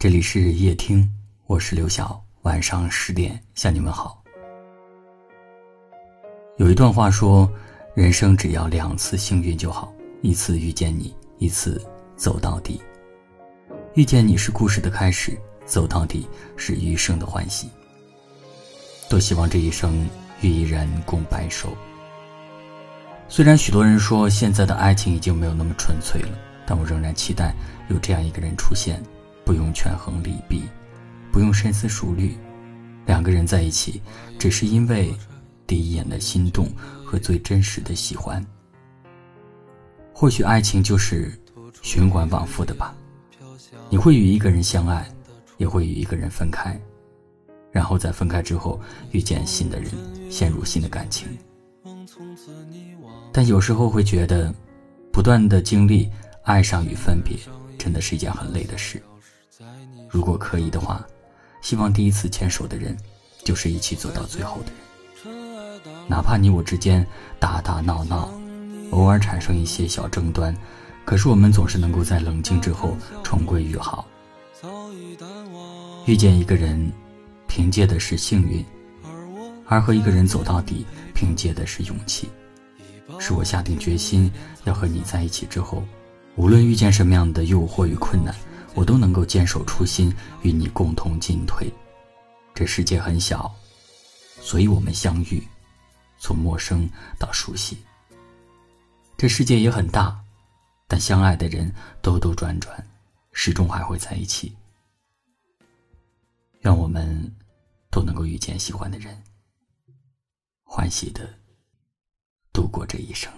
这里是夜听，我是刘晓。晚上十点向你们好。有一段话说：“人生只要两次幸运就好，一次遇见你，一次走到底。遇见你是故事的开始，走到底是余生的欢喜。”多希望这一生与一人共白首。虽然许多人说现在的爱情已经没有那么纯粹了，但我仍然期待有这样一个人出现。不用权衡利弊，不用深思熟虑，两个人在一起，只是因为第一眼的心动和最真实的喜欢。或许爱情就是循环往复的吧。你会与一个人相爱，也会与一个人分开，然后在分开之后遇见新的人，陷入新的感情。但有时候会觉得，不断的经历爱上与分别，真的是一件很累的事。如果可以的话，希望第一次牵手的人，就是一起走到最后的人。哪怕你我之间打打闹闹，偶尔产生一些小争端，可是我们总是能够在冷静之后重归于好。遇见一个人，凭借的是幸运；而和一个人走到底，凭借的是勇气。是我下定决心要和你在一起之后，无论遇见什么样的诱惑与困难。我都能够坚守初心，与你共同进退。这世界很小，所以我们相遇，从陌生到熟悉。这世界也很大，但相爱的人兜兜转转，始终还会在一起。愿我们都能够遇见喜欢的人，欢喜的度过这一生。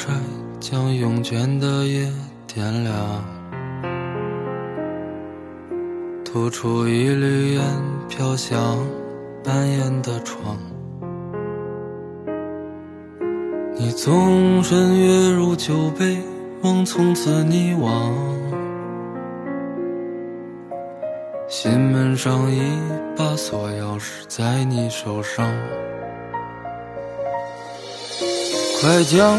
柴将慵倦的夜点亮，吐出一缕烟飘向半掩的窗。你纵身跃入酒杯，梦从此溺亡。心门上一把锁钥匙在你手上。快将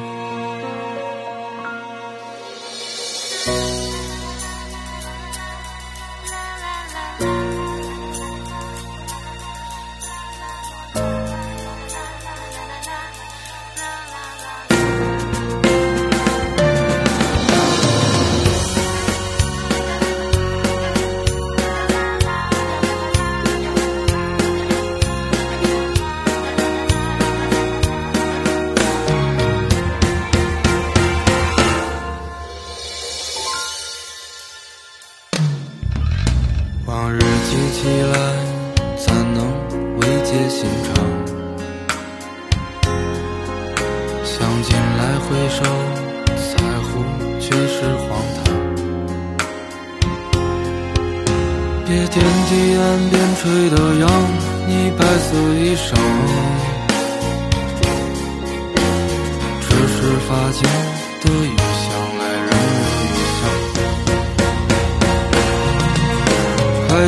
往日记起来，怎能慰藉心肠？想近来回首，在乎却是荒唐。别惦记岸边吹的扬，你白色衣裳，只是发间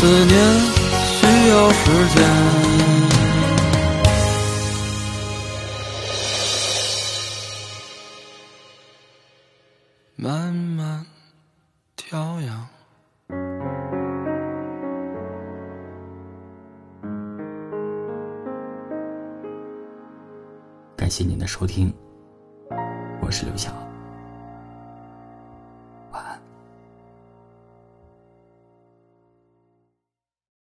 思念需要时间。慢慢调养。感谢您的收听，我是刘晓。